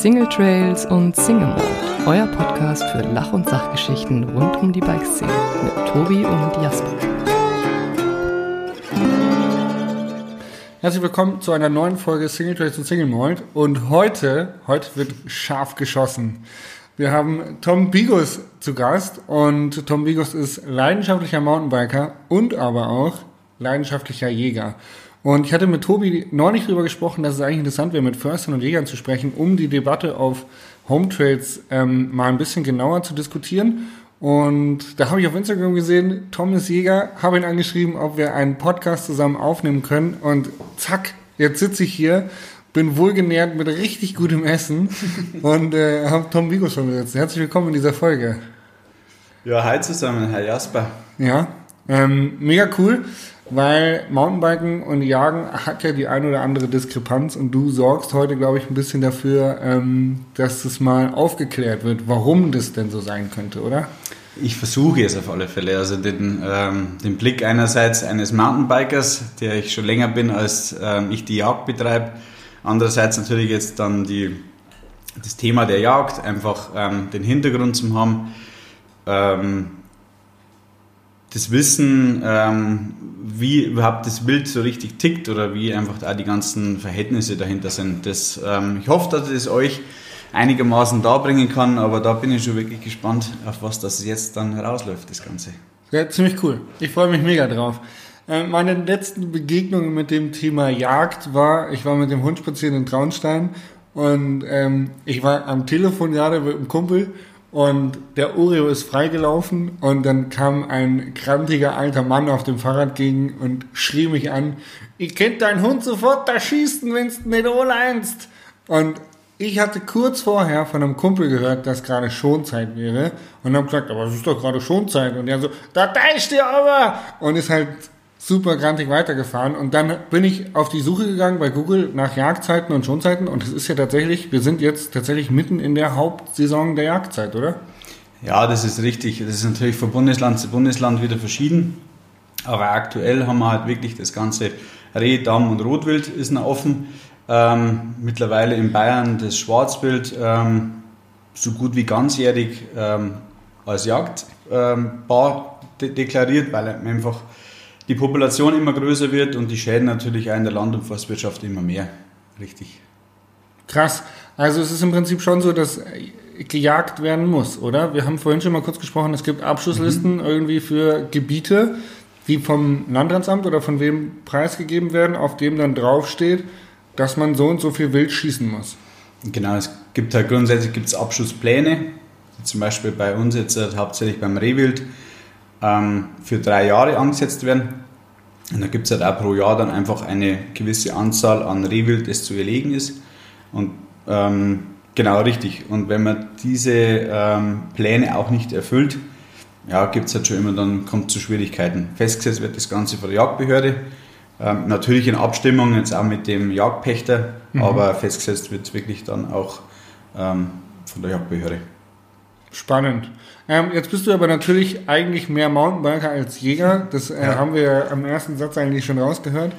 Single Trails und Single Mode, euer Podcast für Lach- und Sachgeschichten rund um die Bikeszene mit Tobi und Jasper. Herzlich willkommen zu einer neuen Folge Single Trails und Single Mode. Und heute, heute wird scharf geschossen. Wir haben Tom Bigos zu Gast und Tom Bigos ist leidenschaftlicher Mountainbiker und aber auch leidenschaftlicher Jäger. Und ich hatte mit Tobi neulich darüber gesprochen, dass es eigentlich interessant wäre, mit Förstern und Jägern zu sprechen, um die Debatte auf Home Trails ähm, mal ein bisschen genauer zu diskutieren. Und da habe ich auf Instagram gesehen, Tom ist Jäger, habe ihn angeschrieben, ob wir einen Podcast zusammen aufnehmen können. Und zack, jetzt sitze ich hier, bin wohlgenährt mit richtig gutem Essen und äh, habe Tom Vigo schon gesetzt. Herzlich willkommen in dieser Folge. Ja, hi zusammen, Herr Jasper. Ja, ähm, mega cool weil Mountainbiken und Jagen hat ja die ein oder andere Diskrepanz und du sorgst heute, glaube ich, ein bisschen dafür, ähm, dass das mal aufgeklärt wird, warum das denn so sein könnte, oder? Ich versuche es auf alle Fälle. Also den, ähm, den Blick einerseits eines Mountainbikers, der ich schon länger bin, als ähm, ich die Jagd betreibe. Andererseits natürlich jetzt dann die, das Thema der Jagd, einfach ähm, den Hintergrund zu haben. Das Wissen, ähm, wie überhaupt das Bild so richtig tickt oder wie einfach da die ganzen Verhältnisse dahinter sind. Das, ähm, ich hoffe, dass ich es euch einigermaßen darbringen kann, aber da bin ich schon wirklich gespannt, auf was das jetzt dann rausläuft, das Ganze. Ja, ziemlich cool. Ich freue mich mega drauf. Äh, meine letzten Begegnungen mit dem Thema Jagd war, ich war mit dem Hund spazieren in Traunstein und ähm, ich war am Telefon gerade mit einem Kumpel und der Oreo ist freigelaufen und dann kam ein krantiger alter Mann auf dem Fahrrad gegen und schrie mich an, ich kennt deinen Hund sofort da schießen, wenn's nicht anleinst. Und ich hatte kurz vorher von einem Kumpel gehört, dass gerade Schonzeit wäre und habe gesagt, aber es ist doch gerade Schonzeit. Und er so, da deicht dir aber! Und ist halt super grantig weitergefahren und dann bin ich auf die Suche gegangen bei Google nach Jagdzeiten und Schonzeiten und es ist ja tatsächlich, wir sind jetzt tatsächlich mitten in der Hauptsaison der Jagdzeit, oder? Ja, das ist richtig. Das ist natürlich von Bundesland zu Bundesland wieder verschieden. Aber aktuell haben wir halt wirklich das ganze Reh, Damm und Rotwild ist noch offen. Ähm, mittlerweile in Bayern das Schwarzwild ähm, so gut wie ganzjährig ähm, als Jagdbar ähm, de deklariert, weil einfach die Population immer größer wird und die Schäden natürlich auch in der Land- und Forstwirtschaft immer mehr. Richtig. Krass. Also es ist im Prinzip schon so, dass gejagt werden muss, oder? Wir haben vorhin schon mal kurz gesprochen, es gibt Abschusslisten mhm. irgendwie für Gebiete, die vom Landratsamt oder von wem preisgegeben werden, auf dem dann draufsteht, dass man so und so viel Wild schießen muss. Genau, es gibt halt grundsätzlich gibt's Abschusspläne, zum Beispiel bei uns jetzt halt hauptsächlich beim Rehwild ähm, für drei Jahre angesetzt werden. Und da gibt es halt auch pro Jahr dann einfach eine gewisse Anzahl an Rehwild, das zu erlegen ist. Und ähm, genau richtig. Und wenn man diese ähm, Pläne auch nicht erfüllt, ja, gibt es halt schon immer, dann kommt zu Schwierigkeiten. Festgesetzt wird das Ganze von der Jagdbehörde. Ähm, natürlich in Abstimmung jetzt auch mit dem Jagdpächter, mhm. aber festgesetzt wird es wirklich dann auch ähm, von der Jagdbehörde. Spannend. Ähm, jetzt bist du aber natürlich eigentlich mehr Mountainbiker als Jäger. Das äh, ja. haben wir am ersten Satz eigentlich schon rausgehört.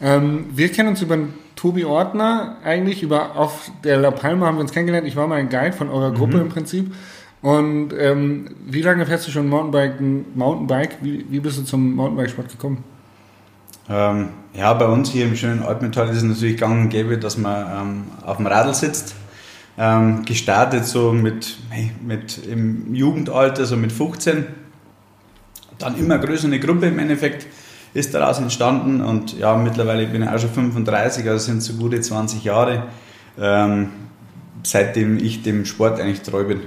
Ähm, wir kennen uns über Tobi Ortner eigentlich, über auf der La Palma haben wir uns kennengelernt. Ich war mal ein Guide von eurer Gruppe mhm. im Prinzip. Und ähm, wie lange fährst du schon Mountainbike? Mountainbike? Wie, wie bist du zum Mountainbikesport gekommen? Ähm, ja, bei uns hier im schönen Altmetall ist es natürlich gang und gäbe, dass man ähm, auf dem Radl sitzt ähm, gestartet so mit, mit im Jugendalter, so mit 15. Dann immer größer eine Gruppe im Endeffekt ist daraus entstanden und ja, mittlerweile bin ich auch schon 35, also sind so gute 20 Jahre, ähm, seitdem ich dem Sport eigentlich treu bin.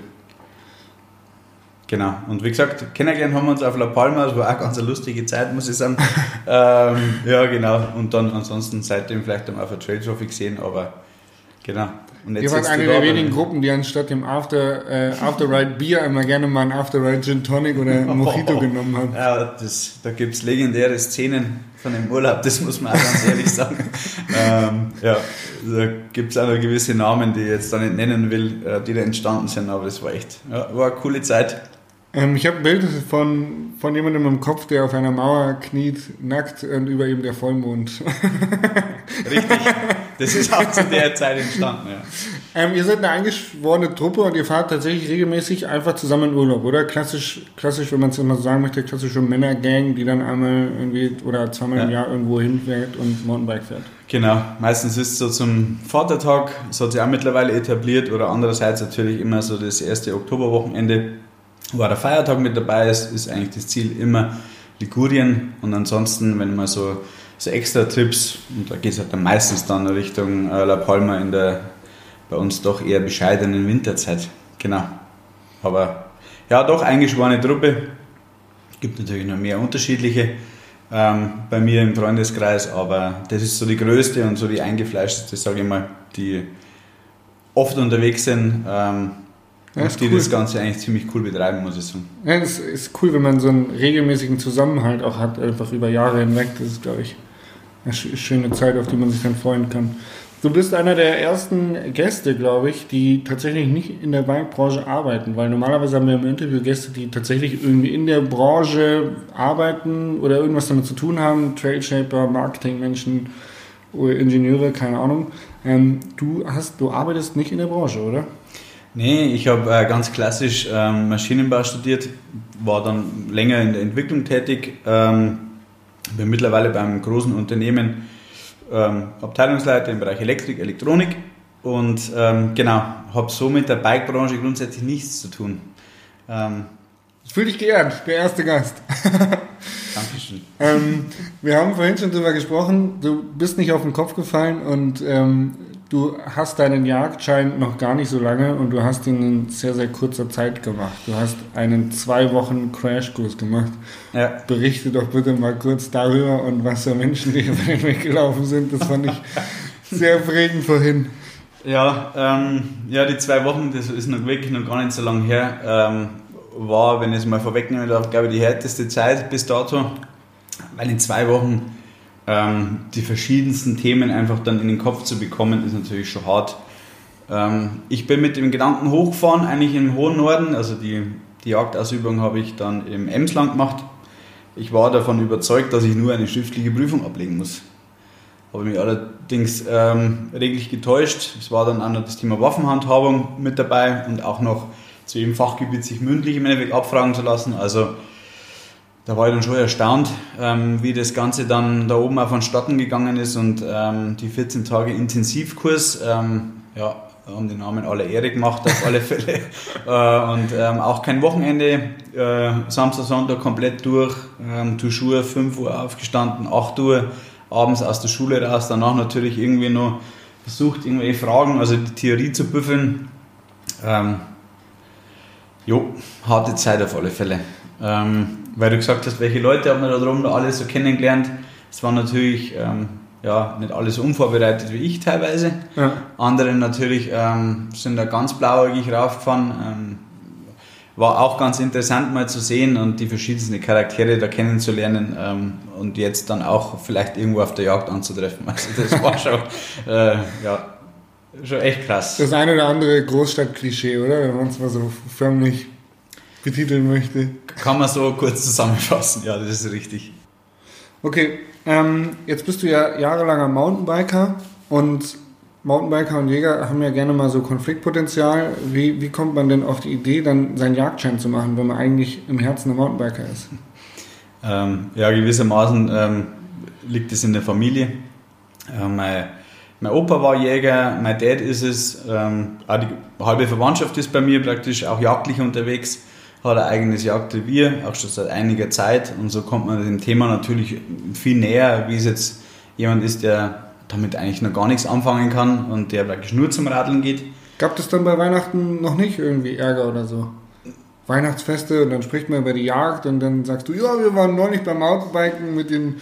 Genau. Und wie gesagt, kennengelernt haben wir uns auf La Palma, das war auch ganz eine lustige Zeit, muss ich sagen. ähm, ja, genau. Und dann ansonsten seitdem vielleicht auf der Trail Trophy gesehen, aber genau. Und Ihr wart eine der wenigen Gruppen, die anstatt dem After, äh, After Ride Bier immer gerne mal ein After Ride Gin Tonic oder Mojito genommen haben. Ja, das, da gibt es legendäre Szenen von dem Urlaub, das muss man auch ganz ehrlich sagen. ähm, ja, da gibt es noch gewisse Namen, die ich jetzt da nicht nennen will, äh, die da entstanden sind, aber das war echt, ja, war eine coole Zeit. Ähm, ich habe ein Bild von, von jemandem im Kopf, der auf einer Mauer kniet, nackt und über ihm der Vollmond. Richtig, das ist auch zu der Zeit entstanden, ja. Ähm, ihr seid eine eingeschworene Truppe und ihr fahrt tatsächlich regelmäßig einfach zusammen in Urlaub, oder? Klassisch, klassisch, wenn man es immer so sagen möchte, klassische Männergang, die dann einmal irgendwie oder zweimal ja. im Jahr irgendwo hinfährt und Mountainbike fährt. Genau, meistens ist es so zum Vatertag, das hat sich auch mittlerweile etabliert, oder andererseits natürlich immer so das erste Oktoberwochenende, wo auch der Feiertag mit dabei ist, ist eigentlich das Ziel immer Ligurien und ansonsten, wenn man so, so extra Trips, und da geht es halt dann meistens dann Richtung äh, La Palma in der bei uns doch eher bescheidenen Winterzeit. Genau. Aber ja, doch eingeschworene Truppe. Gibt natürlich noch mehr unterschiedliche ähm, bei mir im Freundeskreis, aber das ist so die größte und so die eingefleischteste, sage ich mal, die oft unterwegs sind. Ähm, ja, und die cool. das Ganze eigentlich ziemlich cool betreiben, muss ich sagen. Ja, es ist cool, wenn man so einen regelmäßigen Zusammenhalt auch hat, einfach über Jahre hinweg. Das ist, glaube ich, eine schöne Zeit, auf die man sich dann freuen kann. Du bist einer der ersten Gäste, glaube ich, die tatsächlich nicht in der Bikebranche arbeiten, weil normalerweise haben wir im Interview Gäste, die tatsächlich irgendwie in der Branche arbeiten oder irgendwas damit zu tun haben, Trade Shaper, Marketingmenschen Ingenieure, keine Ahnung. Ähm, du hast, du arbeitest nicht in der Branche, oder? Nee, ich habe äh, ganz klassisch ähm, Maschinenbau studiert, war dann länger in der Entwicklung tätig, ähm, bin mittlerweile beim großen Unternehmen ähm, Abteilungsleiter im Bereich Elektrik, Elektronik und ähm, genau, habe so mit der Bikebranche grundsätzlich nichts zu tun. Ähm, Fühl dich geehrt, der erste Gast. Dankeschön. ähm, wir haben vorhin schon darüber gesprochen, du bist nicht auf den Kopf gefallen und ähm, du hast deinen Jagdschein noch gar nicht so lange und du hast ihn in sehr, sehr kurzer Zeit gemacht. Du hast einen zwei Wochen Crashkurs gemacht. Ja. Berichte doch bitte mal kurz darüber und was für Menschen, die über den Weg gelaufen sind. Das fand ich sehr prägend vorhin. Ja, ähm, ja, die zwei Wochen, das ist noch wirklich noch gar nicht so lange her, ähm, war, wenn ich es mal vorwegnehmen darf, glaube ich, die härteste Zeit bis dato, weil in zwei Wochen ähm, die verschiedensten Themen einfach dann in den Kopf zu bekommen, ist natürlich schon hart. Ähm, ich bin mit dem Gedanken hochgefahren, eigentlich im hohen Norden, also die, die Jagdausübung habe ich dann im Emsland gemacht. Ich war davon überzeugt, dass ich nur eine schriftliche Prüfung ablegen muss. Habe mich allerdings ähm, reglich getäuscht. Es war dann auch noch das Thema Waffenhandhabung mit dabei und auch noch zu jedem Fachgebiet sich mündlich im Endeffekt abfragen zu lassen. Also da war ich dann schon erstaunt, ähm, wie das Ganze dann da oben auch vonstatten gegangen ist und ähm, die 14 Tage Intensivkurs, ähm, ja, haben den Namen alle Ehre gemacht auf alle Fälle äh, und ähm, auch kein Wochenende, äh, Samstag, Sonntag komplett durch, ähm, Toujours 5 Uhr aufgestanden, 8 Uhr abends aus der Schule raus, danach natürlich irgendwie noch versucht, irgendwelche Fragen, also die Theorie zu büffeln. Ähm, jo, harte Zeit auf alle Fälle. Ähm, weil du gesagt hast, welche Leute haben wir da drum alle so kennengelernt. Es war natürlich ähm, ja, nicht alles so unvorbereitet wie ich teilweise. Ja. Andere natürlich ähm, sind da ganz blauäugig raufgefahren. Ähm, war auch ganz interessant mal zu sehen und die verschiedensten Charaktere da kennenzulernen ähm, und jetzt dann auch vielleicht irgendwo auf der Jagd anzutreffen. Also das war schon, äh, ja, schon echt krass. Das eine oder andere Großstadtklischee, oder? Wenn man es mal so förmlich betiteln möchte. Kann man so kurz zusammenfassen, ja, das ist richtig. Okay, ähm, jetzt bist du ja jahrelanger Mountainbiker und Mountainbiker und Jäger haben ja gerne mal so Konfliktpotenzial. Wie, wie kommt man denn auf die Idee, dann seinen Jagdschein zu machen, wenn man eigentlich im Herzen ein Mountainbiker ist? Ähm, ja, gewissermaßen ähm, liegt es in der Familie. Äh, mein, mein, Opa war Jäger, mein Dad ist es, ähm, auch die halbe Verwandtschaft ist bei mir praktisch auch jagdlich unterwegs hat ein eigenes Jagdrevier, auch schon seit einiger Zeit. Und so kommt man dem Thema natürlich viel näher, wie es jetzt jemand ist, der damit eigentlich noch gar nichts anfangen kann und der praktisch nur zum Radeln geht. Gab es dann bei Weihnachten noch nicht irgendwie Ärger oder so? Weihnachtsfeste und dann spricht man über die Jagd und dann sagst du, ja, wir waren neulich beim Mountainbiken mit den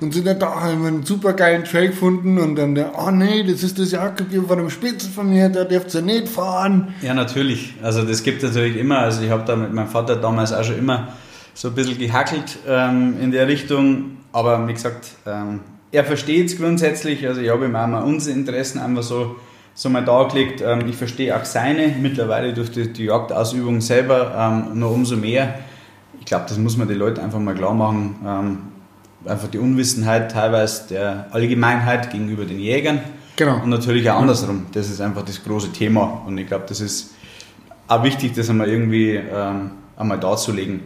und sind dann da, haben einen super geilen Trail gefunden und dann der, oh nee, das ist das Jagdgebiet von einem Spitzel von mir, da dürft ihr nicht fahren. Ja, natürlich. Also das gibt es natürlich immer. Also ich habe da mit meinem Vater damals auch schon immer so ein bisschen gehackelt ähm, in der Richtung. Aber wie gesagt, ähm, er versteht es grundsätzlich. Also ich habe ihm auch mal unsere Interessen einfach so, so mal dargelegt. Ähm, ich verstehe auch seine, mittlerweile durch die, die Jagdausübung selber ähm, noch umso mehr. Ich glaube, das muss man den Leuten einfach mal klar machen ähm, einfach die Unwissenheit teilweise der Allgemeinheit gegenüber den Jägern. Genau. Und natürlich auch andersrum. Das ist einfach das große Thema. Und ich glaube, das ist auch wichtig, das einmal irgendwie ähm, einmal darzulegen.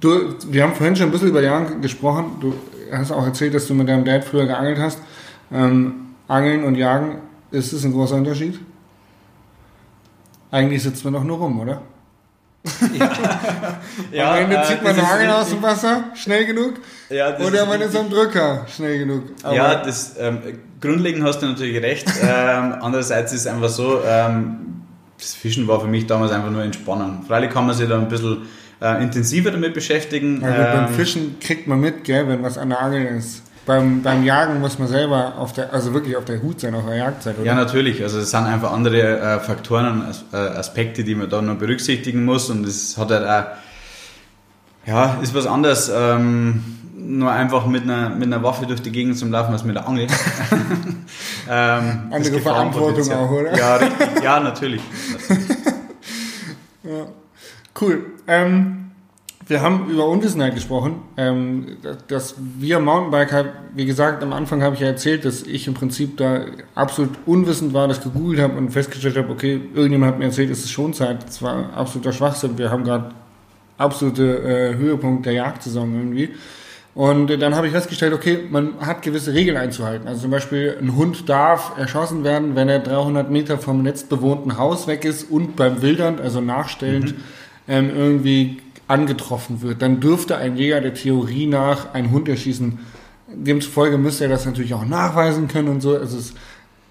Du, wir haben vorhin schon ein bisschen über Jagen gesprochen. Du hast auch erzählt, dass du mit deinem Dad früher geangelt hast. Ähm, Angeln und Jagen, ist das ein großer Unterschied? Eigentlich sitzt man doch nur rum, oder? Ja, Am Ende äh, zieht man den ist Angel aus dem Wasser, schnell genug. Ja, das Oder ist man ist am Drücker, schnell genug. Aber ja, das, ähm, grundlegend hast du natürlich recht. ähm, andererseits ist es einfach so, ähm, das Fischen war für mich damals einfach nur Entspannung. Freilich kann man sich da ein bisschen äh, intensiver damit beschäftigen. Na gut, beim Ähm, Fischen kriegt man mit, gell, wenn was an der Angel ist. Beim, beim Jagen muss man selber auf der, also wirklich auf der Hut sein, auf der Jagdzeit, oder? Ja, natürlich. Also es sind einfach andere äh, Faktoren und äh, Aspekte, die man da noch berücksichtigen muss. Und es hat halt auch, ja, ist was anderes, ähm, nur einfach mit einer, mit einer Waffe durch die Gegend zum Laufen als mit der Angel. ähm, Andere Verantwortung auch, oder? Ja, richtig. Ja, natürlich. Cool. Ähm, wir haben über Unwissenheit gesprochen. Ähm, dass wir Mountainbiker, wie gesagt, am Anfang habe ich ja erzählt, dass ich im Prinzip da absolut unwissend war, das gegoogelt habe und festgestellt habe, okay, irgendjemand hat mir erzählt, es ist Schonzeit. Das war absoluter Schwachsinn. Wir haben gerade absolute äh, Höhepunkt der Jagdsaison irgendwie. Und äh, dann habe ich festgestellt, okay, man hat gewisse Regeln einzuhalten. Also zum Beispiel ein Hund darf erschossen werden, wenn er 300 Meter vom letztbewohnten Haus weg ist und beim Wildern, also nachstellend, ähm, irgendwie angetroffen wird. Dann dürfte ein Jäger der Theorie nach einen Hund erschießen. Demzufolge müsste er das natürlich auch nachweisen können und so. Also es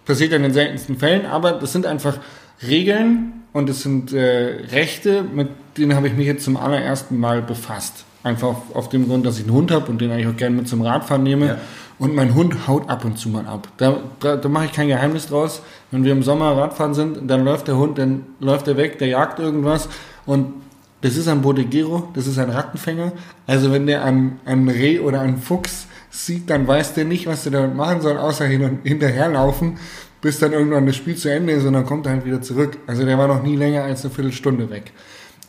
passiert in den seltensten Fällen, aber das sind einfach Regeln und es sind äh, Rechte, mit denen habe ich mich jetzt zum allerersten Mal befasst. Einfach auf, auf dem Grund, dass ich einen Hund habe und den eigentlich auch gerne mit zum Radfahren nehme. Ja. Und mein Hund haut ab und zu mal ab. Da, da, da mache ich kein Geheimnis draus. Wenn wir im Sommer Radfahren sind, dann läuft der Hund, dann läuft er weg, der jagt irgendwas. Und das ist ein Bodegero, das ist ein Rattenfänger. Also wenn der ein, ein Reh oder einen Fuchs sieht, dann weiß der nicht, was der damit machen soll, außer hin und hinterherlaufen, bis dann irgendwann das Spiel zu Ende ist und dann kommt er halt wieder zurück. Also der war noch nie länger als eine Viertelstunde weg.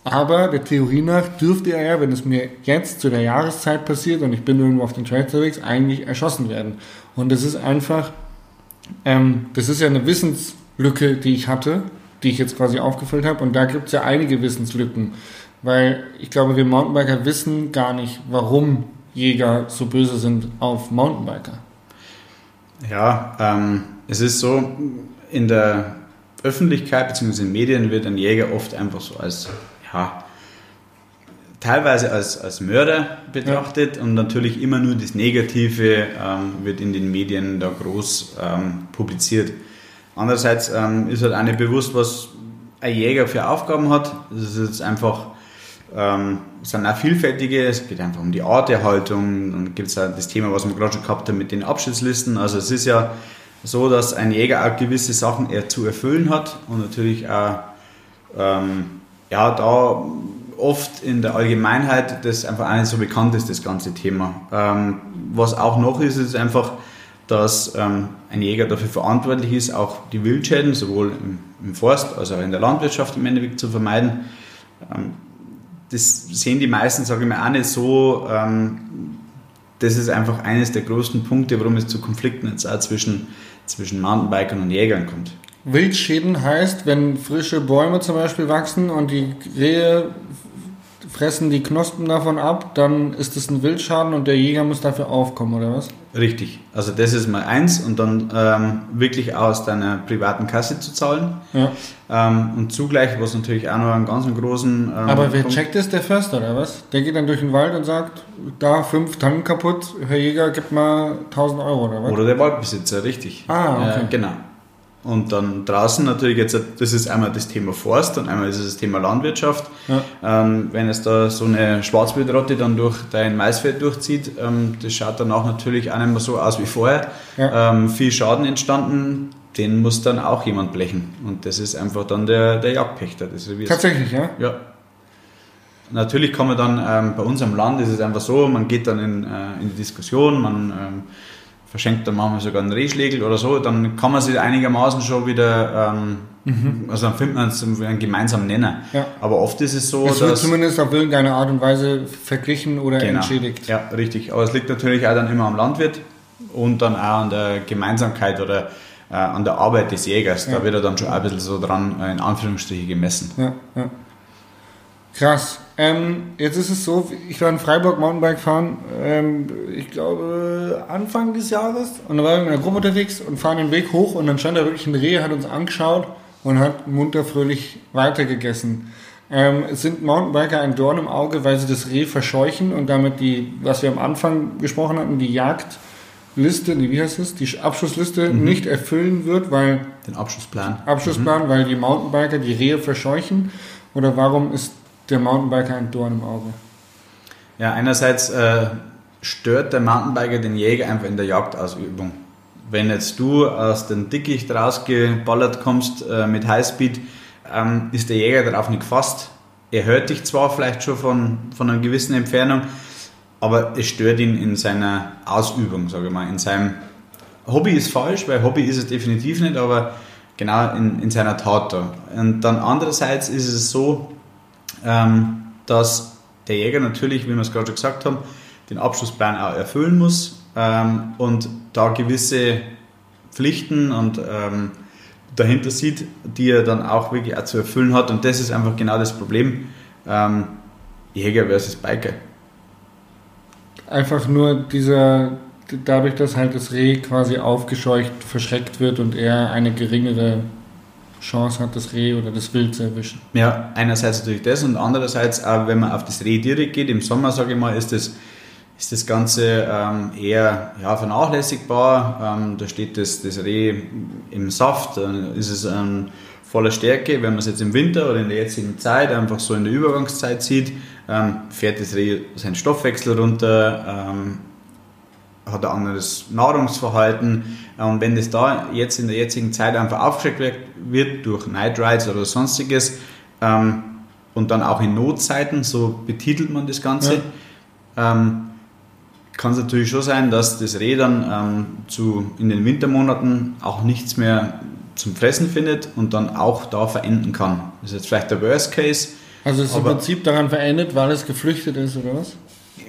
Aber der Theorie nach dürfte er ja, wenn es mir jetzt zu der Jahreszeit passiert und ich bin irgendwo auf den Trail unterwegs, eigentlich erschossen werden. Und das ist einfach, ähm, das ist ja eine Wissenslücke, die ich hatte, die ich jetzt quasi aufgefüllt habe. Und da gibt es ja einige Wissenslücken. Weil ich glaube, wir Mountainbiker wissen gar nicht, warum Jäger so böse sind auf Mountainbiker. Ja, ähm, es ist so, in der Öffentlichkeit bzw. in den Medien wird ein Jäger oft einfach so als, ja, teilweise als, als Mörder betrachtet und natürlich immer nur das Negative ähm, wird in den Medien da groß ähm, publiziert. Andererseits ähm, ist halt auch nicht bewusst, was ein Jäger für Aufgaben hat. Das ist jetzt einfach, ähm, sind auch vielfältige, es geht einfach um die Arterhaltung, dann gibt es auch das Thema, was wir gerade schon gehabt haben mit den Abschnittslisten. Also es ist ja so, dass ein Jäger auch gewisse Sachen er zu erfüllen hat und natürlich auch ähm, ja, da oft in der Allgemeinheit das einfach auch nicht so bekannt ist, das ganze Thema. Ähm, was auch noch ist, ist einfach, dass ähm, ein Jäger dafür verantwortlich ist, auch die Wildschäden sowohl im, im Forst als auch in der Landwirtschaft im Endeffekt zu vermeiden. Ähm, das sehen die meisten, sage ich mal, auch nicht so. Ähm, das ist einfach eines der größten Punkte, warum es zu Konflikten jetzt auch zwischen, zwischen Mountainbikern und Jägern kommt. Wildschäden heißt, wenn frische Bäume zum Beispiel wachsen und die Rehe fressen die Knospen davon ab, dann ist es ein Wildschaden und der Jäger muss dafür aufkommen, oder was? Richtig. Also das ist mal eins und dann ähm, wirklich aus deiner privaten Kasse zu zahlen. Ja. Ähm, und zugleich, was natürlich auch noch einen ganz großen... Ähm, Aber wer Punkt- checkt das? Der Förster, oder was? Der geht dann durch den Wald und sagt, da fünf Tannen kaputt, Herr Jäger, gib mal 1000 Euro, oder was? Oder der Waldbesitzer, richtig. Ah, okay. Äh, genau. Und dann draußen natürlich jetzt, das ist einmal das Thema Forst und einmal ist es das Thema Landwirtschaft. Ja. Ähm, wenn es da so eine Schwarzwildrotte dann durch dein Maisfeld durchzieht, ähm, das schaut danach natürlich auch nicht mehr so aus wie vorher. Ja. Ähm, viel Schaden entstanden, den muss dann auch jemand blechen. Und das ist einfach dann der, der Jagdpächter. Tatsächlich, ja? Ja. Natürlich kann man dann, ähm, bei uns am Land ist es einfach so, man geht dann in, äh, in die Diskussion, man ähm, verschenkt dann manchmal sogar einen Rehschlägel oder so, dann kann man sich einigermaßen schon wieder, ähm, also dann findet man es einen gemeinsamen Nenner. Ja. Aber oft ist es so, Es wird dass... zumindest auf irgendeine Art und Weise verglichen oder Genau. entschädigt. Ja, richtig. Aber es liegt natürlich auch dann immer am Landwirt und dann auch an der Gemeinsamkeit oder äh, an der Arbeit des Jägers. Ja. Da wird er dann schon ein bisschen so dran, äh, in Anführungsstriche, gemessen. Ja, ja. Krass. Ähm, jetzt ist es so, ich war in Freiburg Mountainbike fahren, ähm, ich glaube Anfang des Jahres. Und da waren wir in einer Gruppe unterwegs und fahren den Weg hoch und dann stand da wirklich ein Reh, hat uns angeschaut und hat munter fröhlich weitergegessen. Ähm, sind Mountainbiker ein Dorn im Auge, weil sie das Reh verscheuchen und damit die, was wir am Anfang gesprochen hatten, die Jagdliste, nee, wie heißt es, die Abschussliste mhm. nicht erfüllen wird, weil... Den Abschussplan. Abschussplan, mhm. weil die Mountainbiker die Rehe verscheuchen? Oder warum ist der Mountainbiker ein Dorn im Auge? Ja, einerseits äh, stört der Mountainbiker den Jäger einfach in der Jagdausübung. Wenn jetzt du aus dem Dickicht rausgeballert kommst äh, mit Highspeed, ähm, ist der Jäger darauf nicht gefasst. Er hört dich zwar vielleicht schon von, von einer gewissen Entfernung, aber es stört ihn in seiner Ausübung, sage ich mal. In seinem Hobby ist falsch, weil Hobby ist es definitiv nicht, aber genau in, in seiner Tat da. Und dann andererseits ist es so, ähm, dass der Jäger natürlich, wie wir es gerade schon gesagt haben, den Abschlussplan auch erfüllen muss ähm, und da gewisse Pflichten und ähm, dahinter sieht, die er dann auch wirklich auch zu erfüllen hat. Und das ist einfach genau das Problem. Ähm, Jäger versus Biker. Einfach nur dieser, dadurch, dass halt das Reh quasi aufgescheucht, verschreckt wird und er eine geringere Chance hat, das Reh oder das Wild zu erwischen. Ja, einerseits natürlich das und andererseits auch, wenn man auf das Reh direkt geht, im Sommer, sage ich mal, ist das ist das Ganze ähm, eher ja, vernachlässigbar. Ähm, da steht das, das Reh im Saft, dann ist es ähm, voller Stärke. Wenn man es jetzt im Winter oder in der jetzigen Zeit einfach so in der Übergangszeit sieht, ähm, fährt das Reh seinen Stoffwechsel runter, ähm, hat ein anderes Nahrungsverhalten. Und wenn das da jetzt in der jetzigen Zeit einfach aufgeschreckt wird durch Night Rides oder sonstiges ähm, und dann auch in Notzeiten, so betitelt man das Ganze, ja kann es natürlich schon sein, dass das Reh dann ähm, zu, in den Wintermonaten auch nichts mehr zum Fressen findet und dann auch da verenden kann. Das ist jetzt vielleicht der Worst Case. Also es ist im Prinzip daran verendet, weil es geflüchtet ist, oder was?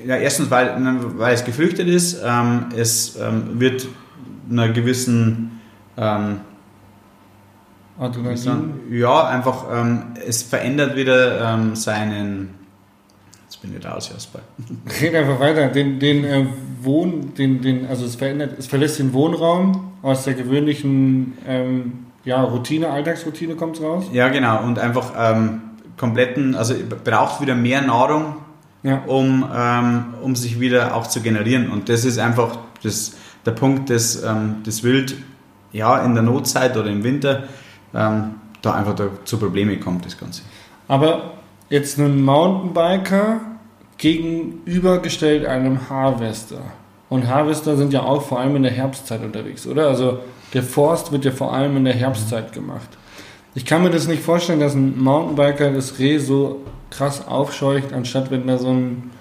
Ja, erstens, weil, weil es geflüchtet ist. Ähm, es ähm, wird einer gewissen ähm, Adrenalin? Ja, einfach, ähm, es verändert wieder ähm, seinen bin ich raus, Jasper. Red einfach weiter. Den, den äh, Wohn, den, den, also es verändert, es verlässt den Wohnraum aus der gewöhnlichen ähm, ja, Routine, Alltagsroutine kommt es raus. Ja, genau. Und einfach kompletten, also braucht wieder mehr Nahrung, ja. um, ähm, um sich wieder auch zu generieren. Und das ist einfach das, der Punkt, dass ähm, das Wild ja in der Notzeit oder im Winter ähm, da einfach da zu Problemen kommt, das Ganze. Aber jetzt einen Mountainbiker gegenübergestellt einem Harvester. Und Harvester sind ja auch vor allem in der Herbstzeit unterwegs, oder? Also der Forst wird ja vor allem in der Herbstzeit gemacht. Ich kann mir das nicht vorstellen, dass ein Mountainbiker das Reh so krass aufscheucht, anstatt wenn da so ein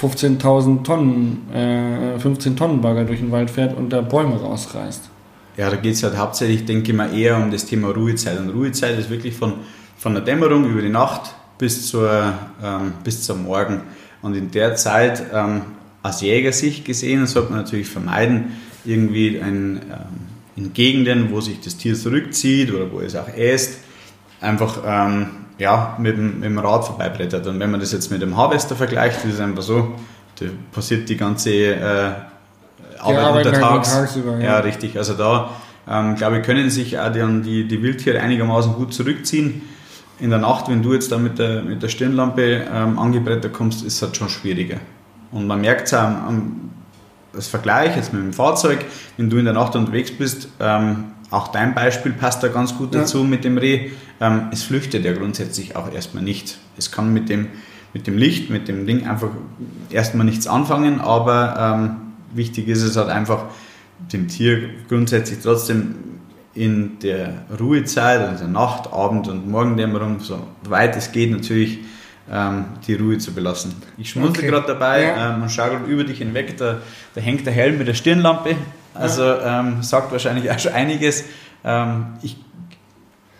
15.000 Tonnen, äh, 15 Tonnen Bagger durch den Wald fährt und da Bäume rausreißt. Ja, da geht es halt hauptsächlich, denke ich mal, eher um das Thema Ruhezeit. Und Ruhezeit ist wirklich von, von der Dämmerung über die Nacht bis, zur, ähm, bis zum Morgen. Und in der Zeit, ähm, aus Jägersicht gesehen, sollte man natürlich vermeiden, irgendwie ein, ähm, in Gegenden, wo sich das Tier zurückzieht oder wo es auch äst, einfach ähm, ja, mit, dem, mit dem Rad vorbeibrettert. Und wenn man das jetzt mit dem Harvester vergleicht, ist es einfach so, da passiert die ganze äh, Arbeit untertags. Tagsüber, ja. ja. richtig. Also da, ähm, glaube ich, können sich auch die, die Wildtiere einigermaßen gut zurückziehen in der Nacht, wenn du jetzt da mit der, mit der Stirnlampe ähm, angebrettert kommst, ist es halt schon schwieriger. Und man merkt es auch am, am das Vergleich jetzt mit dem Fahrzeug, wenn du in der Nacht unterwegs bist, ähm, auch dein Beispiel passt da ganz gut dazu ja. mit dem Reh. Ähm, es flüchtet ja grundsätzlich auch erstmal nicht. Es kann mit dem, mit dem Licht, mit dem Ding einfach erstmal nichts anfangen, aber ähm, wichtig ist es halt einfach, dem Tier grundsätzlich trotzdem in der Ruhezeit, also Nacht, Abend und Morgendämmerung, so weit es geht, natürlich ähm, die Ruhe zu belassen. Ich schmunzel okay. gerade dabei ja. ähm, und schaue gerade über dich hinweg, da, da, hängt der Helm mit der Stirnlampe, also ähm, sagt wahrscheinlich auch schon einiges. Ähm, ich,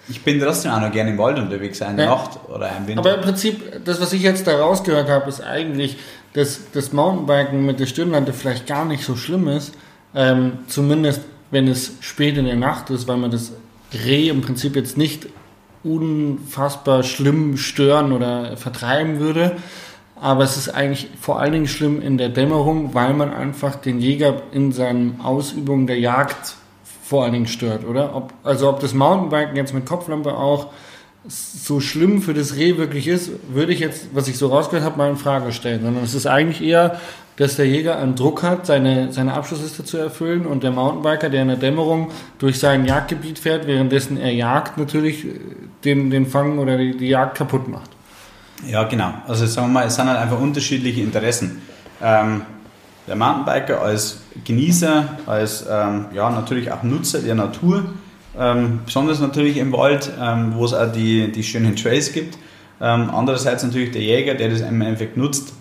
ich bin trotzdem auch noch gerne im Wald unterwegs, eine ja. Nacht oder ein Winter. Aber im Prinzip, das, was ich jetzt da rausgehört habe, ist eigentlich, dass das Mountainbiken mit der Stirnlampe vielleicht gar nicht so schlimm ist, ähm, zumindest wenn es spät in der Nacht ist, weil man das Reh im Prinzip jetzt nicht unfassbar schlimm stören oder vertreiben würde. Aber es ist eigentlich vor allen Dingen schlimm in der Dämmerung, weil man einfach den Jäger in seinen Ausübungen der Jagd vor allen Dingen stört, oder? Ob, also ob das Mountainbiken jetzt mit Kopflampe auch so schlimm für das Reh wirklich ist, würde ich jetzt, was ich so rausgehört habe, mal in Frage stellen. Sondern es ist eigentlich eher, dass der Jäger einen Druck hat, seine, seine Abschlussliste zu erfüllen und der Mountainbiker, der in der Dämmerung durch sein Jagdgebiet fährt, währenddessen er jagt, natürlich den, den Fang oder die, die Jagd kaputt macht. Ja, genau. Also sagen wir mal, es sind halt einfach unterschiedliche Interessen. Ähm, der Mountainbiker als Genießer, als ähm, ja, natürlich auch Nutzer der Natur, ähm, besonders natürlich im Wald, ähm, wo es auch die, die schönen Trails gibt. Ähm, andererseits natürlich der Jäger, der das im Endeffekt nutzt,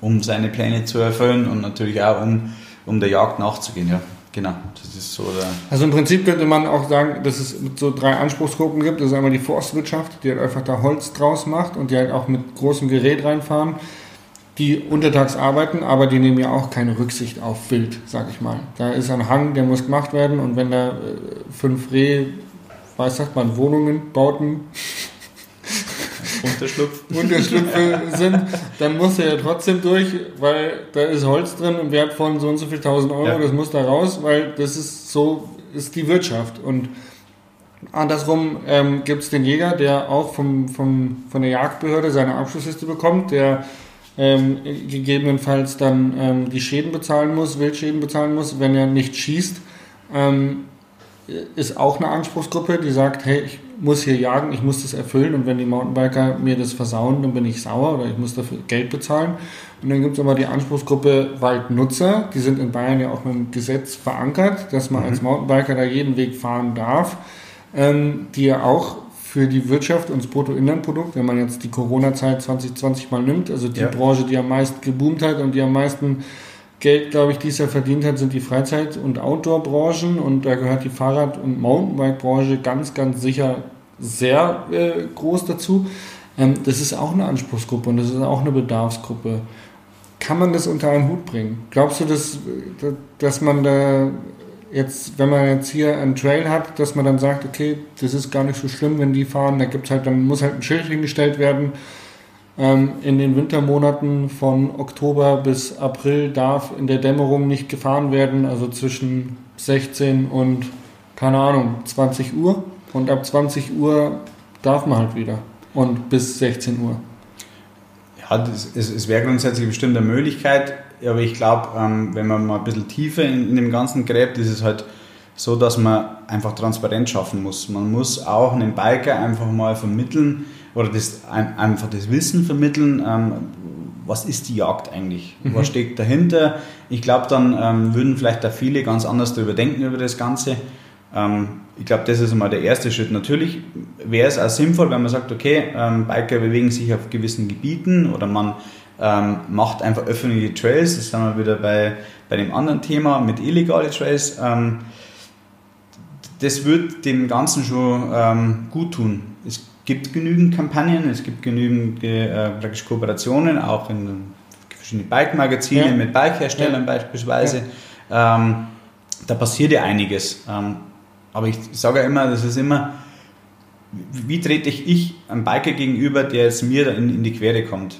um seine Pläne zu erfüllen und natürlich auch um, um der Jagd nachzugehen. Ja, genau. Das ist so der also im Prinzip könnte man auch sagen, dass es so drei Anspruchsgruppen gibt. Das ist einmal die Forstwirtschaft, die halt einfach da Holz draus macht und die halt auch mit großem Gerät reinfahren die untertags arbeiten, aber die nehmen ja auch keine Rücksicht auf Wild, sag ich mal. Da ist ein Hang, der muss gemacht werden und wenn da äh, fünf Reh, was sagt man, Wohnungen, Bauten, Unterschlupf. Unterschlüpfe sind, dann muss er ja trotzdem durch, weil da ist Holz drin im Wert von so und so viel tausend Euro, ja. das muss da raus, weil das ist so, ist die Wirtschaft und Andersrum ähm, gibt es den Jäger, der auch vom, vom, von der Jagdbehörde seine Abschlussliste bekommt, der ähm, gegebenenfalls dann ähm, die Schäden bezahlen muss, Wildschäden bezahlen muss, wenn er nicht schießt. Ähm, ist auch eine Anspruchsgruppe, die sagt, hey, ich muss hier jagen, ich muss das erfüllen und wenn die Mountainbiker mir das versauen, dann bin ich sauer oder ich muss dafür Geld bezahlen. Und dann gibt es aber die Anspruchsgruppe Waldnutzer, die sind in Bayern ja auch mit dem Gesetz verankert, dass man mhm. als Mountainbiker da jeden Weg fahren darf, ähm, die ja auch für die Wirtschaft und das Bruttoinlandprodukt, wenn man jetzt die Corona-Zeit 2020 mal nimmt, also die ja. Branche, die am meisten geboomt hat und die am meisten Geld, glaube ich, dieses Jahr verdient hat, sind die Freizeit- und Outdoor-Branchen und da gehört die Fahrrad- und Mountainbike-Branche ganz, ganz sicher sehr äh, groß dazu. Ähm, das ist auch eine Anspruchsgruppe und das ist auch eine Bedarfsgruppe. Kann man das unter einen Hut bringen? Glaubst du, dass, dass man da jetzt, wenn man jetzt hier einen Trail hat, dass man dann sagt, okay, das ist gar nicht so schlimm, wenn die fahren, da gibt's halt, dann muss halt ein Schild hingestellt werden. Ähm, in den Wintermonaten von Oktober bis April darf in der Dämmerung nicht gefahren werden, also zwischen 16 und, keine Ahnung, 20 Uhr. Und ab 20 Uhr darf man halt wieder. Und bis 16 Uhr. Ja, das, es, es wäre grundsätzlich bestimmt eine Möglichkeit. Aber ich glaube, ähm, wenn man mal ein bisschen tiefer in, in dem Ganzen gräbt, ist es halt so, dass man einfach Transparenz schaffen muss. Man muss auch einem Biker einfach mal vermitteln oder das, einfach das Wissen vermitteln, ähm, was ist die Jagd eigentlich? Mhm. Was steckt dahinter? Ich glaube, dann ähm, würden vielleicht da viele ganz anders darüber denken über das Ganze. Ähm, ich glaube, das ist einmal der erste Schritt. Natürlich wäre es auch sinnvoll, wenn man sagt, okay, ähm, Biker bewegen sich auf gewissen Gebieten oder man ähm, macht einfach öffentliche Trails. Das sind wir wieder bei, bei dem anderen Thema mit illegale Trails. Ähm, das wird dem Ganzen schon ähm, gut tun. Es gibt genügend Kampagnen, es gibt genügend äh, praktisch Kooperationen, auch in verschiedenen Bike-Magazinen ja. mit Bike-Herstellern ja. beispielsweise. Ja. Ähm, da passiert ja einiges. Ähm, aber ich sage ja immer, das ist immer, wie trete ich, ich einem Biker gegenüber, der jetzt mir in, in die Quere kommt?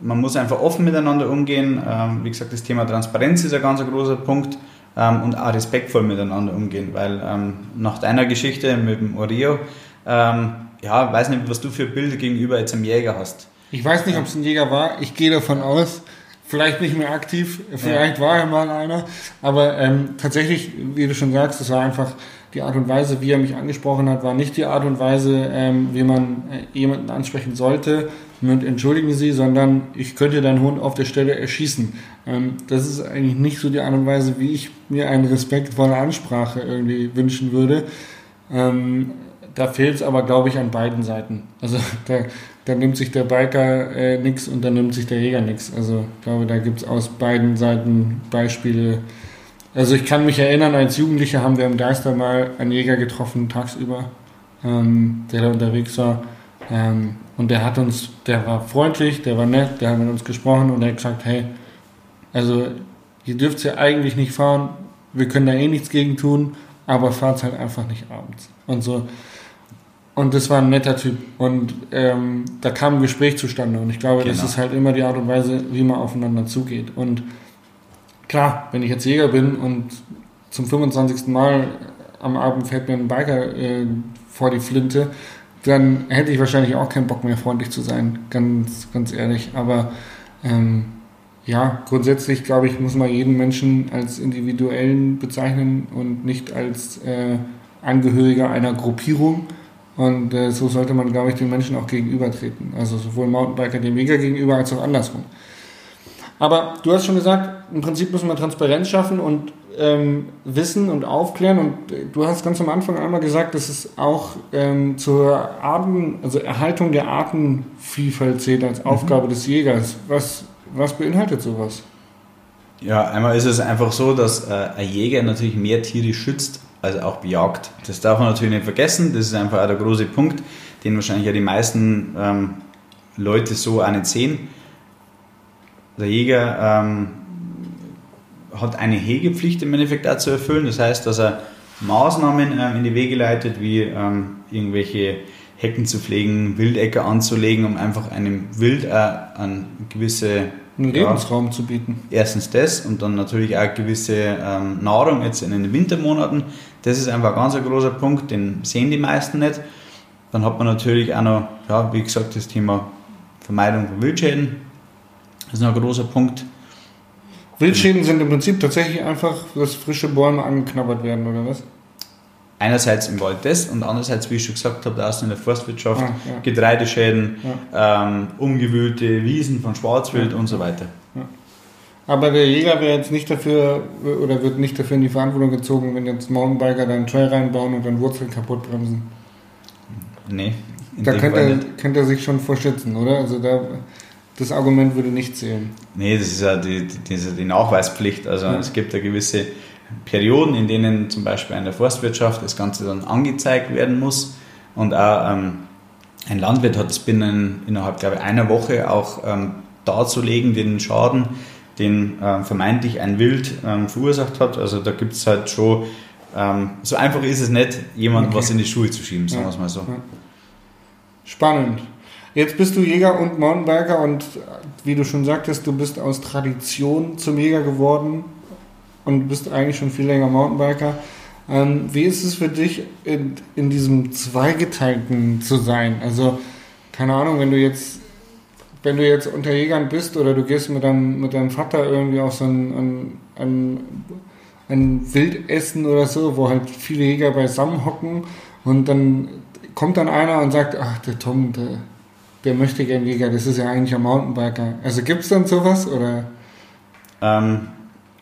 man muss einfach offen miteinander umgehen. Ähm, wie gesagt, das Thema Transparenz ist ein ganz großer Punkt ähm, und auch respektvoll miteinander umgehen, weil ähm, nach deiner Geschichte mit dem Oreo, ähm, ja, weiß nicht, was du für Bilder gegenüber jetzt einem Jäger hast. Ich weiß nicht, ob es ein Jäger war. Ich gehe davon aus, vielleicht nicht mehr aktiv, vielleicht ja. war er mal einer, aber ähm, tatsächlich, wie du schon sagst, es war einfach die Art und Weise, wie er mich angesprochen hat, war nicht die Art und Weise, ähm, wie man äh, jemanden ansprechen sollte, und entschuldigen Sie, sondern ich könnte deinen Hund auf der Stelle erschießen. Ähm, das ist eigentlich nicht so die Art und Weise, wie ich mir eine respektvolle Ansprache irgendwie wünschen würde. Ähm, da fehlt es aber, glaube ich, an beiden Seiten. Also da, da nimmt sich der Biker äh, nichts und dann nimmt sich der Jäger nichts. Also ich glaube, da gibt es aus beiden Seiten Beispiele. Also ich kann mich erinnern, als Jugendlicher haben wir im Geister mal einen Jäger getroffen, tagsüber, ähm, der da unterwegs war. Ähm, und der hat uns, der war freundlich, der war nett, der hat mit uns gesprochen und er hat gesagt, hey, also ihr dürft ja eigentlich nicht fahren, wir können da eh nichts gegen tun, aber fahrt halt einfach nicht abends. Und so. Und das war ein netter Typ. Und ähm, da kam ein Gespräch zustande. Und ich glaube, genau. das ist halt immer die Art und Weise, wie man aufeinander zugeht. Und klar, wenn ich jetzt Jäger bin und zum 25. Mal am Abend fällt mir ein Biker äh, vor die Flinte, dann hätte ich wahrscheinlich auch keinen Bock mehr, freundlich zu sein. Ganz, ganz ehrlich. Aber ähm, ja, grundsätzlich glaube ich, muss man jeden Menschen als individuellen bezeichnen und nicht als äh, Angehöriger einer Gruppierung. Und äh, so sollte man, glaube ich, den Menschen auch gegenübertreten. Also sowohl Mountainbiker dem Jäger gegenüber als auch andersrum. Aber du hast schon gesagt, im Prinzip müssen wir Transparenz schaffen und ähm, wissen und aufklären. Und äh, du hast ganz am Anfang einmal gesagt, dass es auch ähm, zur Arten, also Erhaltung der Artenvielfalt zählt als mhm. Aufgabe des Jägers. Was was beinhaltet sowas? Ja, einmal ist es einfach so, dass äh, ein Jäger natürlich mehr Tiere schützt, als auch bejagt. Das darf man natürlich nicht vergessen. Das ist einfach auch der große Punkt, den wahrscheinlich ja die meisten ähm, Leute so auch nicht sehen. Der Jäger ähm, hat eine Hegepflicht im Endeffekt auch zu erfüllen. Das heißt, dass er Maßnahmen ähm, in die Wege leitet, wie ähm, irgendwelche Hecken zu pflegen, Wildäcker anzulegen, um einfach einem Wild äh, eine gewisse einen Lebensraum ja, zu bieten. Erstens das und dann natürlich auch gewisse ähm, Nahrung jetzt in den Wintermonaten. Das ist einfach ein ganz großer Punkt, den sehen die meisten nicht. Dann hat man natürlich auch noch, ja, wie gesagt, das Thema Vermeidung von Wildschäden. Das ist noch ein großer Punkt. Wildschäden sind im Prinzip tatsächlich einfach, dass frische Bäume angeknabbert werden, oder was? Einerseits im Wald das und andererseits, wie ich schon gesagt habe, da in der Forstwirtschaft, ja, ja. Getreideschäden, ja. ähm, umgewühlte Wiesen von Schwarzwild und so weiter. Aber der Jäger wäre jetzt nicht dafür oder wird nicht dafür in die Verantwortung gezogen, wenn jetzt Mountainbiker da einen Trail reinbauen und dann Wurzeln kaputt bremsen. Nee. Da könnte er, könnte er sich schon vorschützen, oder? Also da, das Argument würde nicht zählen. Nee, das ist ja die, die, die Nachweispflicht. Also es gibt ja gewisse Perioden, in denen zum Beispiel in der Forstwirtschaft das Ganze dann angezeigt werden muss. Und auch ähm, ein Landwirt hat es binnen innerhalb, glaube ich, einer Woche auch ähm, darzulegen, den Schaden, den ähm, vermeintlich ein Wild ähm, verursacht hat. Also da gibt es halt schon, ähm, so einfach ist es nicht, jemandem okay. was in die Schuhe zu schieben, sagen wir es mal so. Spannend. Jetzt bist du Jäger und Mountainbiker und wie du schon sagtest, du bist aus Tradition zum Jäger geworden und bist eigentlich schon viel länger Mountainbiker. Ähm, wie ist es für dich, in, in diesem Zweigeteilten zu sein? Also, keine Ahnung, wenn du jetzt, wenn du jetzt unter Jägern bist oder du gehst mit deinem, mit deinem Vater irgendwie auf so ein, ein, ein, ein Wildessen oder so, wo halt viele Jäger beisammen hocken und dann kommt dann einer und sagt, ach, der Tom, der, der möchte gern Jäger, das ist ja eigentlich ein Mountainbiker. Also gibt es dann sowas oder? Ähm,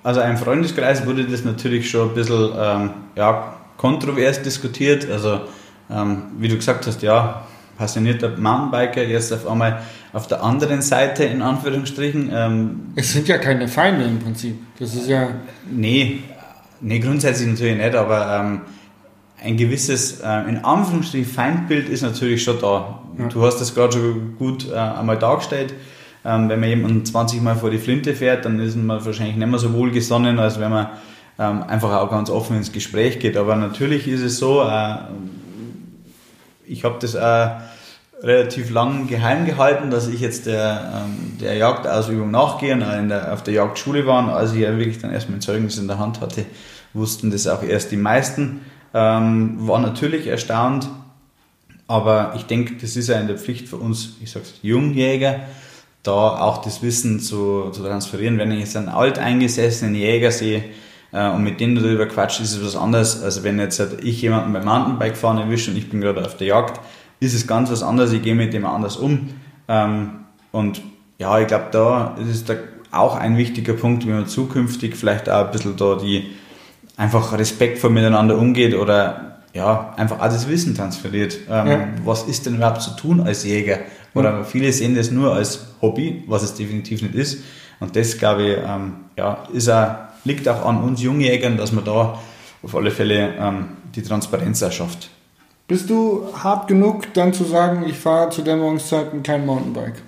also im Freundeskreis wurde das natürlich schon ein bisschen ähm, ja, kontrovers diskutiert. Also ähm, wie du gesagt hast, ja, passionierter Mountainbiker, jetzt auf einmal auf der anderen Seite in Anführungsstrichen. Ähm, es sind ja keine Feinde im Prinzip. Das ist ja. Nee, nee grundsätzlich natürlich nicht, aber ähm, ein gewisses, äh, in Anführungsstrichen, Feindbild ist natürlich schon da. Ja. Du hast das gerade schon gut äh, einmal dargestellt. Ähm, wenn man jemanden 20 Mal vor die Flinte fährt, dann ist man wahrscheinlich nicht mehr so wohlgesonnen, als wenn man ähm, einfach auch ganz offen ins Gespräch geht. Aber natürlich ist es so, äh, ich habe das auch relativ lang geheim gehalten, dass ich jetzt der, ähm, der Jagdausübung nachgehe und auch der, auf der Jagdschule war. Und als ich ja wirklich dann erst mein Zeugnis in der Hand hatte, wussten das auch erst die meisten. Ähm, war natürlich erstaunt, aber ich denke, das ist ja in der Pflicht für uns, ich sag's, Jungjäger, da auch das Wissen zu, zu transferieren. Wenn ich jetzt einen alteingesessenen Jäger sehe äh, und mit dem darüber quatscht, ist es was anderes, als wenn jetzt halt ich jemanden beim Mountainbike fahren erwische und ich bin gerade auf der Jagd, ist es ganz was anderes, ich gehe mit dem anders um. Ähm, und ja, ich glaube, da ist es da auch ein wichtiger Punkt, wie man zukünftig vielleicht auch ein bisschen da die einfach respektvoll miteinander umgeht oder ja, einfach auch das Wissen transferiert. Ähm, ja. Was ist denn überhaupt zu tun als Jäger? Oder viele sehen das nur als Hobby, was es definitiv nicht ist. Und das, glaube ich, ähm, ja, ist auch, liegt auch an uns Jungjägern, dass man da auf alle Fälle ähm, die Transparenz erschafft. Bist du hart genug, dann zu sagen, ich fahre zu Dämmerungszeiten kein Mountainbike?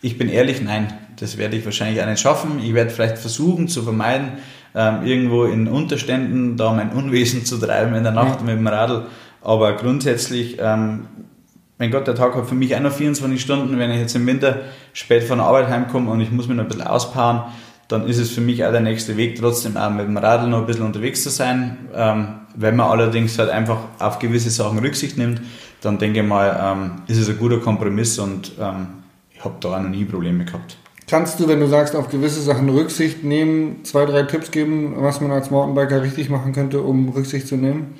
ich bin ehrlich, nein, das werde ich wahrscheinlich auch nicht schaffen. Ich werde vielleicht versuchen zu vermeiden, ähm, irgendwo in Unterständen da mein Unwesen zu treiben in der Nacht ja. mit dem Radl. Aber grundsätzlich, ähm, mein Gott, der Tag hat für mich auch noch 24 Stunden. Wenn ich jetzt im Winter spät von der Arbeit heimkomme und ich muss mich noch ein bisschen auspowern, dann ist es für mich auch der nächste Weg, trotzdem auch mit dem Radl noch ein bisschen unterwegs zu sein. Ähm, wenn man allerdings halt einfach auf gewisse Sachen Rücksicht nimmt, dann denke ich mal, ähm, ist es ein guter Kompromiss und ähm, ich habe da auch noch nie Probleme gehabt. Kannst du, wenn du sagst, auf gewisse Sachen Rücksicht nehmen, zwei, drei Tipps geben, was man als Mountainbiker richtig machen könnte, um Rücksicht zu nehmen?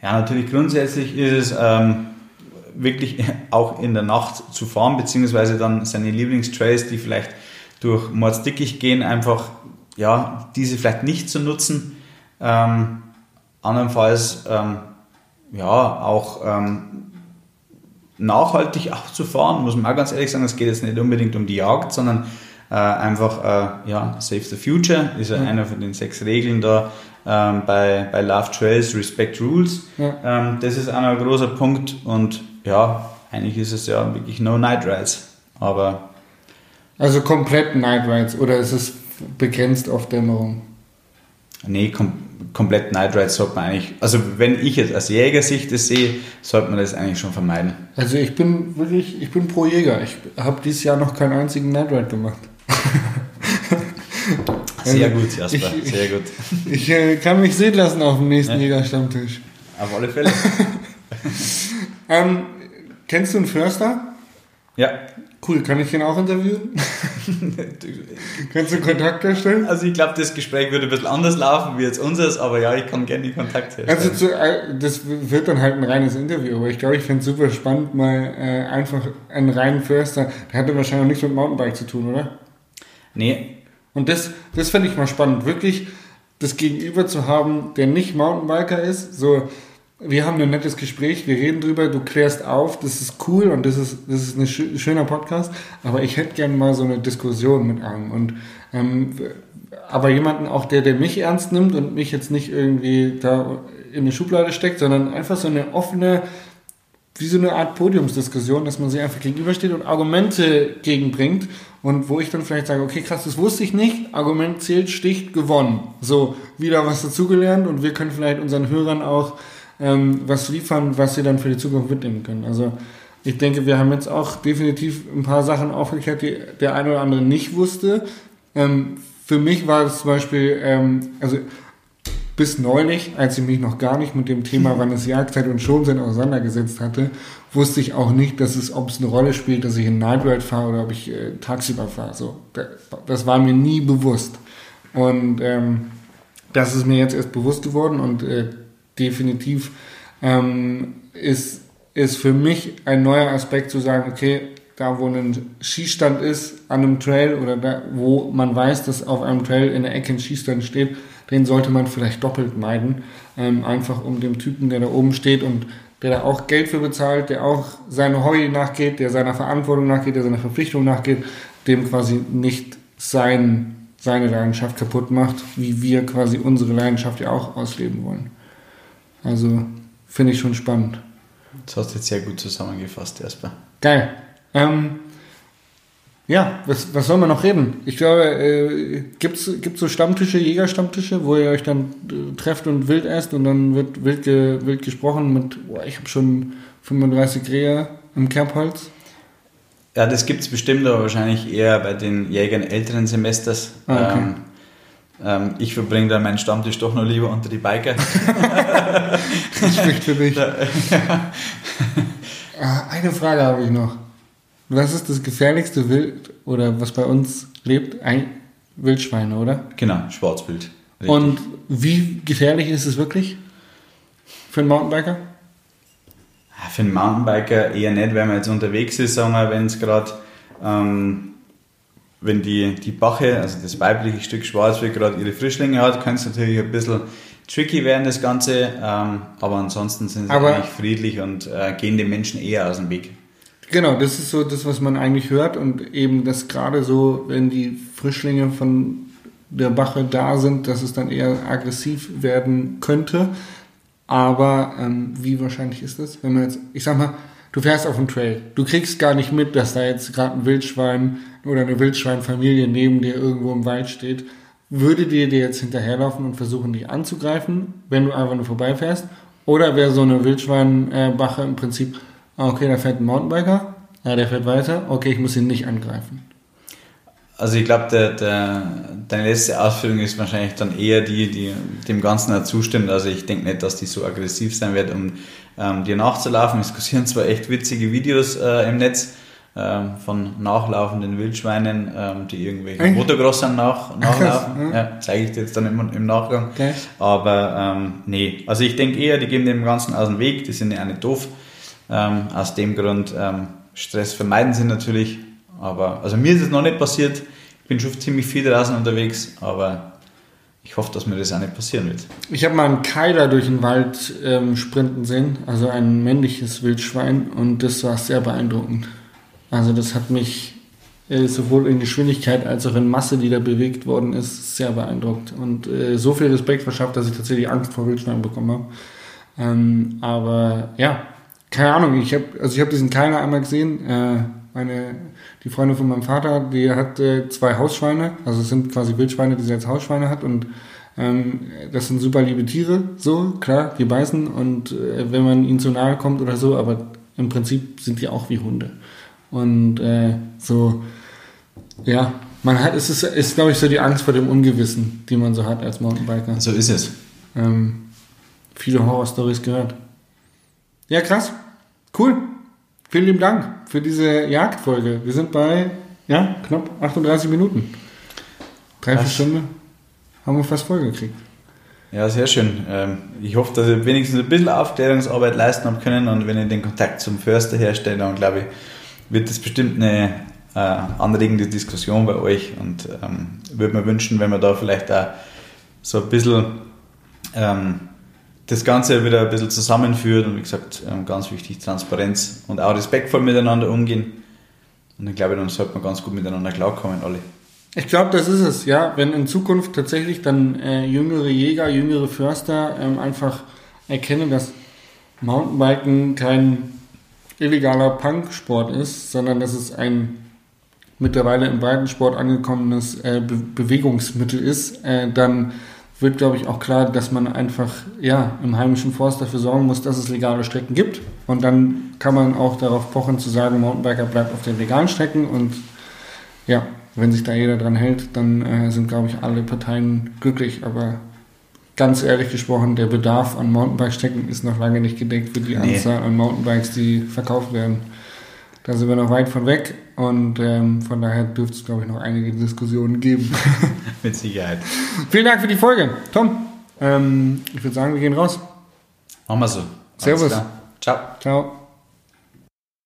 Ja, natürlich grundsätzlich ist es ähm, wirklich auch in der Nacht zu fahren, beziehungsweise dann seine Lieblingstrails, die vielleicht durch Mordsdickicht gehen, einfach ja, diese vielleicht nicht zu nutzen. Ähm, andernfalls ähm, ja, auch ähm, nachhaltig auch zu fahren, muss man auch ganz ehrlich sagen, es geht jetzt nicht unbedingt um die Jagd, sondern äh, einfach, äh, ja, Save the Future ist ja mhm. einer von den sechs Regeln da ähm, bei, bei Love Trails, Respect Rules. Ja. Ähm, das ist ein großer Punkt und ja, eigentlich ist es ja wirklich No Night Rides, aber also komplett Night Rides oder ist es begrenzt auf Dämmerung? Nee, kom komplett Night Rides sollte man eigentlich, also wenn ich jetzt als Jägersicht das sehe, sollte man das eigentlich schon vermeiden. Also ich bin wirklich, ich bin pro Jäger. Ich habe dieses Jahr noch keinen einzigen Night Ride gemacht. Sehr gut, Jasper, ich, sehr gut. Ich, ich äh, kann mich sehen lassen auf dem nächsten ja. Jägerstammtisch. Auf alle Fälle. ähm, kennst du einen Förster? Ja. Cool, kann ich den auch interviewen? Kannst du Kontakt herstellen? Also ich glaube, das Gespräch würde ein bisschen anders laufen wie jetzt unseres, aber ja, ich kann gerne die Kontakt herstellen. Also zu, äh, das wird dann halt ein reines Interview, aber ich glaube, ich fände es super spannend, mal äh, einfach einen reinen Förster, der hatte wahrscheinlich auch nichts mit Mountainbike zu tun, oder? Nee. Und das, das fände ich mal spannend, wirklich das Gegenüber zu haben, der nicht Mountainbiker ist, so wir haben ein nettes Gespräch, wir reden drüber, du klärst auf, das ist cool und das ist, das ist ein schöner Podcast, aber ich hätte gerne mal so eine Diskussion mit einem und ähm, aber jemanden auch, der, der mich ernst nimmt und mich jetzt nicht irgendwie da in eine Schublade steckt, sondern einfach so eine offene, wie so eine Art Podiumsdiskussion, dass man sich einfach gegenübersteht und Argumente gegenbringt und wo ich dann vielleicht sage, okay, krass, das wusste ich nicht, Argument zählt, sticht, gewonnen. So, wieder was dazugelernt und wir können vielleicht unseren Hörern auch ähm, was liefern, was sie dann für die Zukunft mitnehmen können. Also ich denke, wir haben jetzt auch definitiv ein paar Sachen aufgeklärt, die der eine oder andere nicht wusste. Ähm, für mich war es zum Beispiel, ähm, also bis neulich, als ich mich noch gar nicht mit dem Thema, wann es Jagdzeit und Schonzeit auseinandergesetzt hatte, wusste ich auch nicht, dass es, ob es eine Rolle spielt, dass ich in Night Ride fahre oder ob ich äh, tagsüber fahre. So, das war mir nie bewusst. Und ähm, das ist mir jetzt erst bewusst geworden und äh, definitiv ähm, ist, ist für mich ein neuer Aspekt zu sagen, okay, da wo ein Schießstand ist an einem Trail oder da, wo man weiß, dass auf einem Trail in der Ecke ein Schießstand steht, den sollte man vielleicht doppelt meiden, ähm, einfach um dem Typen, der da oben steht und der da auch Geld für bezahlt, der auch seine Hobby nachgeht, der seiner Verantwortung nachgeht, der seiner Verpflichtung nachgeht, dem quasi nicht sein, seine Leidenschaft kaputt macht, wie wir quasi unsere Leidenschaft ja auch ausleben wollen. Also finde ich schon spannend. Das hast du jetzt sehr gut zusammengefasst, Jasper. Geil. Ähm, ja, was, was soll man noch reden? Ich glaube, äh, gibt es so Stammtische, Jägerstammtische, wo ihr euch dann äh, trefft und wild esst und dann wird wild, ge, wild gesprochen mit, boah, ich habe schon 35 Rehe im Kerbholz? Ja, das gibt es bestimmt, aber wahrscheinlich eher bei den Jägern älteren Semesters. Ah, okay. ähm, ähm, ich verbringe dann meinen Stammtisch doch noch lieber unter die Biker. das spricht für dich. Ah, eine Frage habe ich noch. Was ist das gefährlichste Wild oder was bei uns lebt? Ein Wildschweine, oder? Genau, Schwarzwild. Richtig. Und wie gefährlich ist es wirklich für einen Mountainbiker? Ah, für einen Mountainbiker eher nicht, wenn man jetzt unterwegs ist, sagen wir, wenn es gerade ähm, wenn die, die Bache, also das weibliche Stück Schwarzwild, gerade ihre Frischlinge hat, kann es natürlich ein bisschen tricky werden, das Ganze. Ähm, aber ansonsten sind sie aber eigentlich friedlich und äh, gehen den Menschen eher aus dem Weg. Genau, das ist so das, was man eigentlich hört. Und eben das gerade so, wenn die Frischlinge von der Bache da sind, dass es dann eher aggressiv werden könnte. Aber ähm, wie wahrscheinlich ist das, wenn man jetzt, ich sag mal, Du fährst auf dem Trail. Du kriegst gar nicht mit, dass da jetzt gerade ein Wildschwein oder eine Wildschweinfamilie neben dir irgendwo im Wald steht. Würde dir dir jetzt hinterherlaufen und versuchen, dich anzugreifen, wenn du einfach nur vorbeifährst? Oder wäre so eine Wildschweinbache im Prinzip, ah, okay, da fährt ein Mountainbiker, ja, der fährt weiter, okay, ich muss ihn nicht angreifen. Also ich glaube, der, der, deine letzte Ausführung ist wahrscheinlich dann eher die, die dem Ganzen zustimmt. Also ich denke nicht, dass die so aggressiv sein wird, um ähm, dir nachzulaufen. Es kursieren zwar echt witzige Videos äh, im Netz ähm, von nachlaufenden Wildschweinen, ähm, die irgendwelche Motocrossern nach, nachlaufen. ja, zeige ich dir jetzt dann im, im Nachgang. Okay. Aber ähm, nee, also ich denke eher, die gehen dem Ganzen aus dem Weg, die sind ja nicht doof. Ähm, aus dem Grund, Stress vermeiden sie natürlich aber also mir ist es noch nicht passiert. Ich bin schon ziemlich viel draußen unterwegs, aber ich hoffe, dass mir das auch nicht passieren wird. Ich habe mal einen Keiler durch den Wald ähm, sprinten sehen, also ein männliches Wildschwein, und das war sehr beeindruckend. Also das hat mich äh, sowohl in Geschwindigkeit als auch in Masse, die da bewegt worden ist, sehr beeindruckt und äh, so viel Respekt verschafft, dass ich tatsächlich Angst vor Wildschweinen bekommen habe. Ähm, aber ja, keine Ahnung, ich habe also ich diesen Keiler einmal gesehen. Äh, meine die Freundin von meinem Vater, die hat äh, zwei Hausschweine, also es sind quasi Wildschweine, die sie als Hausschweine hat und ähm, das sind super liebe Tiere, so, klar, die beißen und äh, wenn man ihnen zu nahe kommt oder so, aber im Prinzip sind die auch wie Hunde. Und äh, so, ja, man hat, es ist, ist glaube ich, so die Angst vor dem Ungewissen, die man so hat als Mountainbiker. So ist es. Ähm, viele Horror-Stories gehört. Ja, krass. Cool. Vielen lieben Dank für diese Jagdfolge. Wir sind bei ja, knapp 38 Minuten. Drei, vier Stunden haben wir fast vollgekriegt. Ja, sehr schön. Ähm, ich hoffe, dass ihr wenigstens ein bisschen Aufklärungsarbeit leisten habt können und wenn ihr den Kontakt zum Förster herstellt, dann glaube ich, wird das bestimmt eine äh, anregende Diskussion bei euch und ähm, würde mir wünschen, wenn wir da vielleicht auch so ein bisschen ähm, das Ganze wieder ein bisschen zusammenführt und wie gesagt, ähm, ganz wichtig, Transparenz und auch respektvoll miteinander umgehen. Und ich glaube, dann sollte man ganz gut miteinander klarkommen, alle. Ich glaube, das ist es, ja. Wenn in Zukunft tatsächlich dann äh, jüngere Jäger, jüngere Förster ähm, einfach erkennen, dass Mountainbiken kein illegaler Punk-Sport ist, sondern dass es ein mittlerweile im Breitensport angekommenes äh, Be Bewegungsmittel ist, äh, dann wird, glaube ich, auch klar, dass man einfach ja, im heimischen Forst dafür sorgen muss, dass es legale Strecken gibt. Und dann kann man auch darauf pochen zu sagen, Mountainbiker bleibt auf den legalen Strecken. Und ja, wenn sich da jeder dran hält, dann äh, sind, glaube ich, alle Parteien glücklich. Aber ganz ehrlich gesprochen, der Bedarf an Mountainbike-Strecken ist noch lange nicht gedeckt für die nee. Anzahl an Mountainbikes, die verkauft werden. Da sind wir noch weit von weg und ähm, von daher dürfte es, glaube ich, noch einige Diskussionen geben. Mit Sicherheit. Vielen Dank für die Folge. Tom, ähm, ich würde sagen, wir gehen raus. Machen wir so. Servus. Ciao. Ciao.